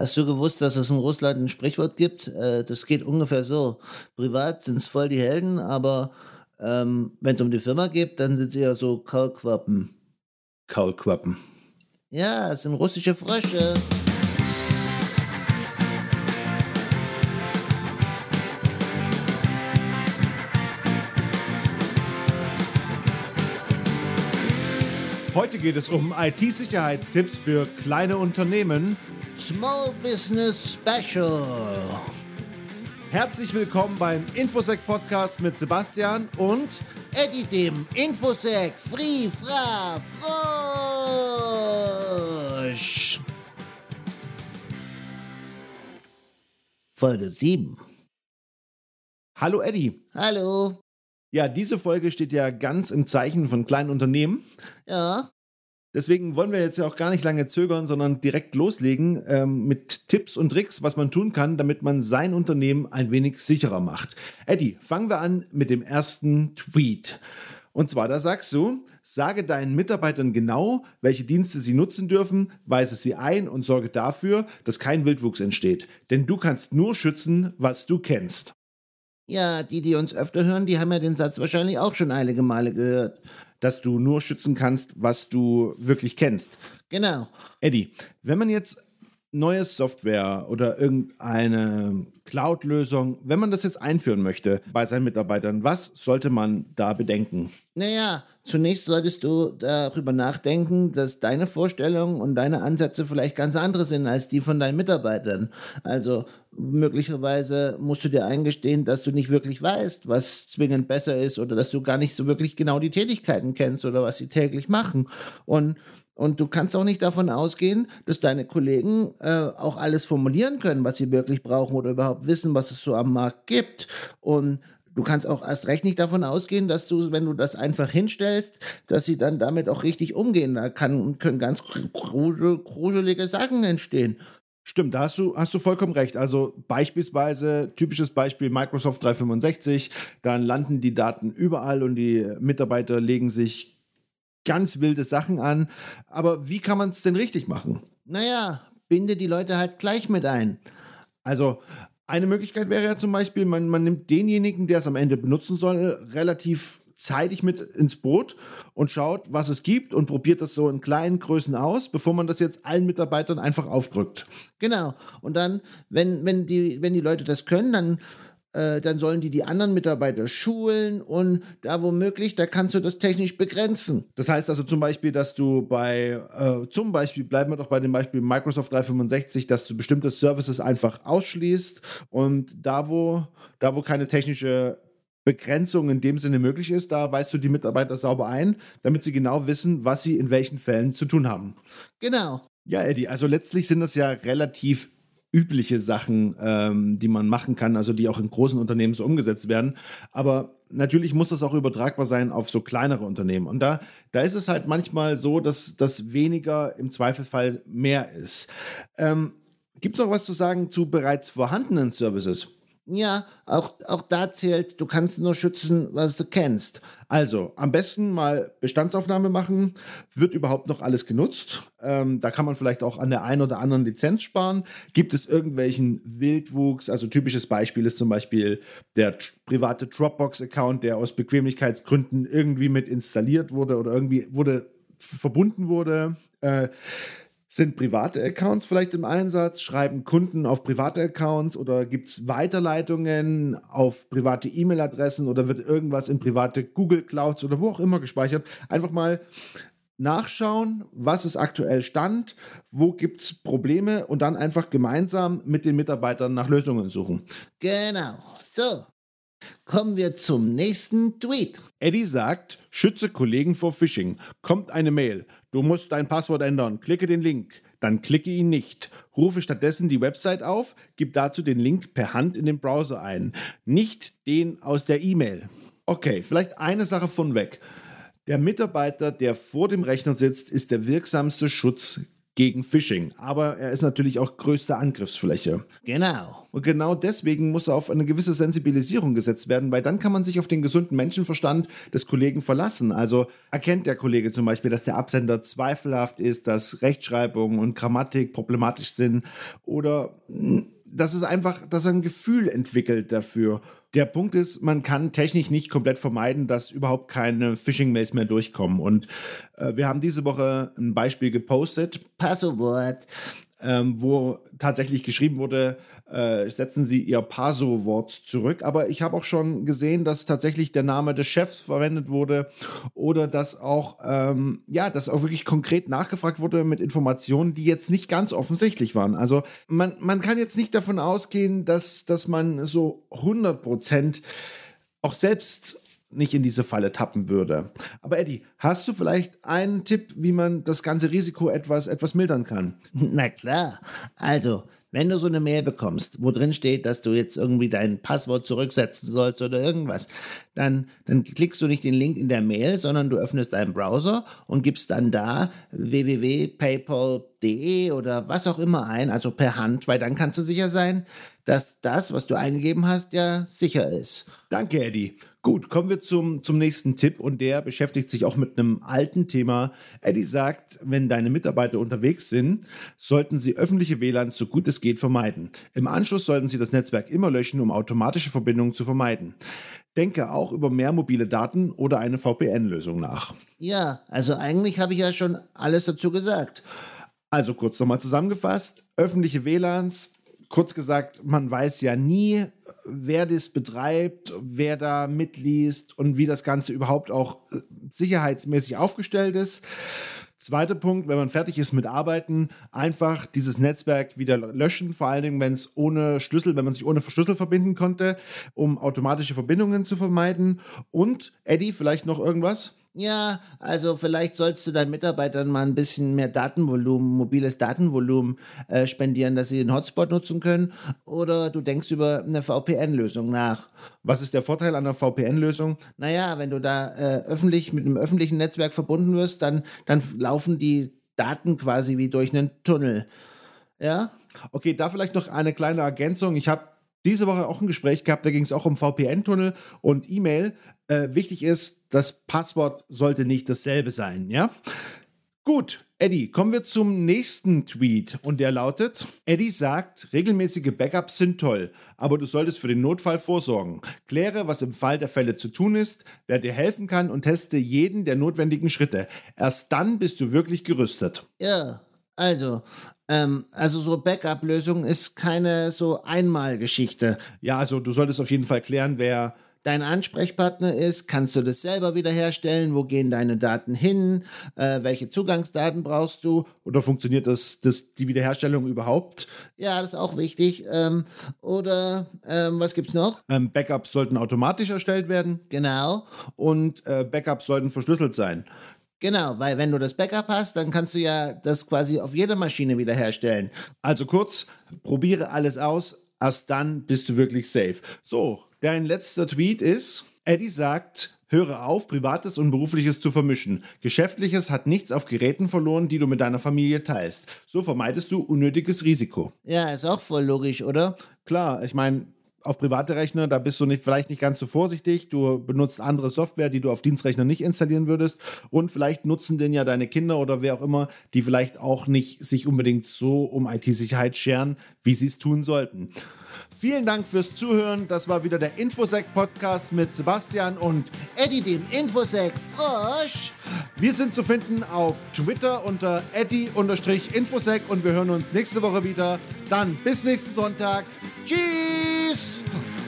Hast du gewusst, dass es in Russland ein Sprichwort gibt? Äh, das geht ungefähr so. Privat sind es voll die Helden, aber ähm, wenn es um die Firma geht, dann sind sie ja so Kaulquappen. Kaulquappen. Ja, es sind russische Frösche. Heute geht es um IT-Sicherheitstipps für kleine Unternehmen. Small Business Special. Herzlich willkommen beim Infosec Podcast mit Sebastian und Eddie dem Infosec Free Fra Frosch. Folge 7. Hallo Eddie. Hallo. Ja, diese Folge steht ja ganz im Zeichen von kleinen Unternehmen. Ja. Deswegen wollen wir jetzt ja auch gar nicht lange zögern, sondern direkt loslegen ähm, mit Tipps und Tricks, was man tun kann, damit man sein Unternehmen ein wenig sicherer macht. Eddie, fangen wir an mit dem ersten Tweet. Und zwar, da sagst du, sage deinen Mitarbeitern genau, welche Dienste sie nutzen dürfen, weise sie ein und sorge dafür, dass kein Wildwuchs entsteht. Denn du kannst nur schützen, was du kennst. Ja, die, die uns öfter hören, die haben ja den Satz wahrscheinlich auch schon einige Male gehört. Dass du nur schützen kannst, was du wirklich kennst. Genau. Eddie, wenn man jetzt neue Software oder irgendeine Cloud-Lösung, wenn man das jetzt einführen möchte bei seinen Mitarbeitern, was sollte man da bedenken? Naja, zunächst solltest du darüber nachdenken, dass deine Vorstellungen und deine Ansätze vielleicht ganz andere sind als die von deinen Mitarbeitern. Also möglicherweise musst du dir eingestehen, dass du nicht wirklich weißt, was zwingend besser ist oder dass du gar nicht so wirklich genau die Tätigkeiten kennst oder was sie täglich machen. Und und du kannst auch nicht davon ausgehen, dass deine Kollegen äh, auch alles formulieren können, was sie wirklich brauchen oder überhaupt wissen, was es so am Markt gibt. Und du kannst auch erst recht nicht davon ausgehen, dass du, wenn du das einfach hinstellst, dass sie dann damit auch richtig umgehen. Da kann, können ganz grusel, gruselige Sachen entstehen. Stimmt, da hast du, hast du vollkommen recht. Also beispielsweise, typisches Beispiel Microsoft 365, dann landen die Daten überall und die Mitarbeiter legen sich ganz wilde Sachen an. Aber wie kann man es denn richtig machen? Naja, binde die Leute halt gleich mit ein. Also eine Möglichkeit wäre ja zum Beispiel, man, man nimmt denjenigen, der es am Ende benutzen soll, relativ zeitig mit ins Boot und schaut, was es gibt und probiert das so in kleinen Größen aus, bevor man das jetzt allen Mitarbeitern einfach aufdrückt. Genau. Und dann, wenn, wenn, die, wenn die Leute das können, dann äh, dann sollen die die anderen Mitarbeiter schulen und da womöglich, da kannst du das technisch begrenzen. Das heißt also zum Beispiel, dass du bei, äh, zum Beispiel, bleiben wir doch bei dem Beispiel Microsoft 365, dass du bestimmte Services einfach ausschließt und da, wo, da, wo keine technische Begrenzung in dem Sinne möglich ist, da weist du die Mitarbeiter sauber ein, damit sie genau wissen, was sie in welchen Fällen zu tun haben. Genau. Ja, Eddie, also letztlich sind das ja relativ übliche Sachen, ähm, die man machen kann, also die auch in großen Unternehmen so umgesetzt werden. Aber natürlich muss das auch übertragbar sein auf so kleinere Unternehmen. Und da, da ist es halt manchmal so, dass das weniger im Zweifelsfall mehr ist. Ähm, Gibt es noch was zu sagen zu bereits vorhandenen Services? Ja, auch, auch da zählt, du kannst nur schützen, was du kennst. Also, am besten mal Bestandsaufnahme machen. Wird überhaupt noch alles genutzt? Ähm, da kann man vielleicht auch an der einen oder anderen Lizenz sparen. Gibt es irgendwelchen Wildwuchs? Also, typisches Beispiel ist zum Beispiel der private Dropbox-Account, der aus Bequemlichkeitsgründen irgendwie mit installiert wurde oder irgendwie wurde verbunden wurde. Äh, sind private Accounts vielleicht im Einsatz? Schreiben Kunden auf private Accounts oder gibt es Weiterleitungen auf private E-Mail-Adressen oder wird irgendwas in private Google Clouds oder wo auch immer gespeichert? Einfach mal nachschauen, was ist aktuell Stand, wo gibt es Probleme und dann einfach gemeinsam mit den Mitarbeitern nach Lösungen suchen. Genau. So, Kommen wir zum nächsten Tweet. Eddie sagt, schütze Kollegen vor Phishing. Kommt eine Mail. Du musst dein Passwort ändern. Klicke den Link. Dann klicke ihn nicht. Rufe stattdessen die Website auf, gib dazu den Link per Hand in den Browser ein. Nicht den aus der E-Mail. Okay, vielleicht eine Sache von weg. Der Mitarbeiter, der vor dem Rechner sitzt, ist der wirksamste Schutz gegen Phishing. Aber er ist natürlich auch größte Angriffsfläche. Genau. Und genau deswegen muss auf eine gewisse Sensibilisierung gesetzt werden, weil dann kann man sich auf den gesunden Menschenverstand des Kollegen verlassen. Also erkennt der Kollege zum Beispiel, dass der Absender zweifelhaft ist, dass Rechtschreibung und Grammatik problematisch sind oder dass es einfach, dass er ein Gefühl entwickelt dafür. Der Punkt ist, man kann technisch nicht komplett vermeiden, dass überhaupt keine Phishing-Mails mehr durchkommen. Und äh, wir haben diese Woche ein Beispiel gepostet. Passwort ähm, wo tatsächlich geschrieben wurde, äh, setzen Sie Ihr Paso-Wort zurück. Aber ich habe auch schon gesehen, dass tatsächlich der Name des Chefs verwendet wurde oder dass auch, ähm, ja, dass auch wirklich konkret nachgefragt wurde mit Informationen, die jetzt nicht ganz offensichtlich waren. Also man, man kann jetzt nicht davon ausgehen, dass, dass man so 100 Prozent auch selbst nicht in diese Falle tappen würde. Aber Eddie, hast du vielleicht einen Tipp, wie man das ganze Risiko etwas, etwas mildern kann? Na klar. Also, wenn du so eine Mail bekommst, wo drin steht, dass du jetzt irgendwie dein Passwort zurücksetzen sollst oder irgendwas, dann, dann klickst du nicht den Link in der Mail, sondern du öffnest deinen Browser und gibst dann da www.paypal.de oder was auch immer ein, also per Hand, weil dann kannst du sicher sein, dass das, was du eingegeben hast, ja sicher ist. Danke, Eddie. Gut, kommen wir zum, zum nächsten Tipp und der beschäftigt sich auch mit einem alten Thema. Eddie sagt, wenn deine Mitarbeiter unterwegs sind, sollten sie öffentliche WLANs so gut es geht vermeiden. Im Anschluss sollten sie das Netzwerk immer löschen, um automatische Verbindungen zu vermeiden. Denke auch über mehr mobile Daten oder eine VPN-Lösung nach. Ja, also eigentlich habe ich ja schon alles dazu gesagt. Also kurz nochmal zusammengefasst, öffentliche WLANs kurz gesagt, man weiß ja nie, wer das betreibt, wer da mitliest und wie das Ganze überhaupt auch äh, sicherheitsmäßig aufgestellt ist. Zweiter Punkt, wenn man fertig ist mit Arbeiten, einfach dieses Netzwerk wieder löschen, vor allen Dingen, wenn es ohne Schlüssel, wenn man sich ohne Schlüssel verbinden konnte, um automatische Verbindungen zu vermeiden. Und, Eddie, vielleicht noch irgendwas? Ja, also vielleicht sollst du deinen Mitarbeitern mal ein bisschen mehr Datenvolumen, mobiles Datenvolumen äh, spendieren, dass sie den Hotspot nutzen können. Oder du denkst über eine VPN-Lösung nach. Was ist der Vorteil einer VPN-Lösung? Naja, wenn du da äh, öffentlich mit einem öffentlichen Netzwerk verbunden wirst, dann, dann laufen die Daten quasi wie durch einen Tunnel. Ja? Okay, da vielleicht noch eine kleine Ergänzung. Ich habe diese Woche auch ein Gespräch gehabt, da ging es auch um VPN-Tunnel und E-Mail. Äh, wichtig ist, das Passwort sollte nicht dasselbe sein, ja? Gut, Eddie, kommen wir zum nächsten Tweet und der lautet: Eddie sagt, regelmäßige Backups sind toll, aber du solltest für den Notfall vorsorgen. Kläre, was im Fall der Fälle zu tun ist, wer dir helfen kann und teste jeden der notwendigen Schritte. Erst dann bist du wirklich gerüstet. Ja, also, ähm, also so Backup-Lösung ist keine so Einmalgeschichte. Ja, also du solltest auf jeden Fall klären, wer dein Ansprechpartner ist, kannst du das selber wiederherstellen, wo gehen deine Daten hin, äh, welche Zugangsdaten brauchst du. Oder funktioniert das, das die Wiederherstellung überhaupt? Ja, das ist auch wichtig. Ähm, oder ähm, was gibt's noch? Ähm, Backups sollten automatisch erstellt werden. Genau. Und äh, Backups sollten verschlüsselt sein. Genau, weil wenn du das Backup hast, dann kannst du ja das quasi auf jeder Maschine wiederherstellen. Also kurz, probiere alles aus, erst dann bist du wirklich safe. So, dein letzter Tweet ist, Eddie sagt, höre auf, Privates und Berufliches zu vermischen. Geschäftliches hat nichts auf Geräten verloren, die du mit deiner Familie teilst. So vermeidest du unnötiges Risiko. Ja, ist auch voll logisch, oder? Klar, ich meine, auf private Rechner, da bist du nicht, vielleicht nicht ganz so vorsichtig. Du benutzt andere Software, die du auf Dienstrechner nicht installieren würdest. Und vielleicht nutzen den ja deine Kinder oder wer auch immer, die vielleicht auch nicht sich unbedingt so um IT-Sicherheit scheren, wie sie es tun sollten. Vielen Dank fürs Zuhören. Das war wieder der Infosec-Podcast mit Sebastian und Eddie, dem Infosec Frosch. Wir sind zu finden auf Twitter unter Eddie-Infosec und wir hören uns nächste Woche wieder. Dann bis nächsten Sonntag. Tschüss! Peace.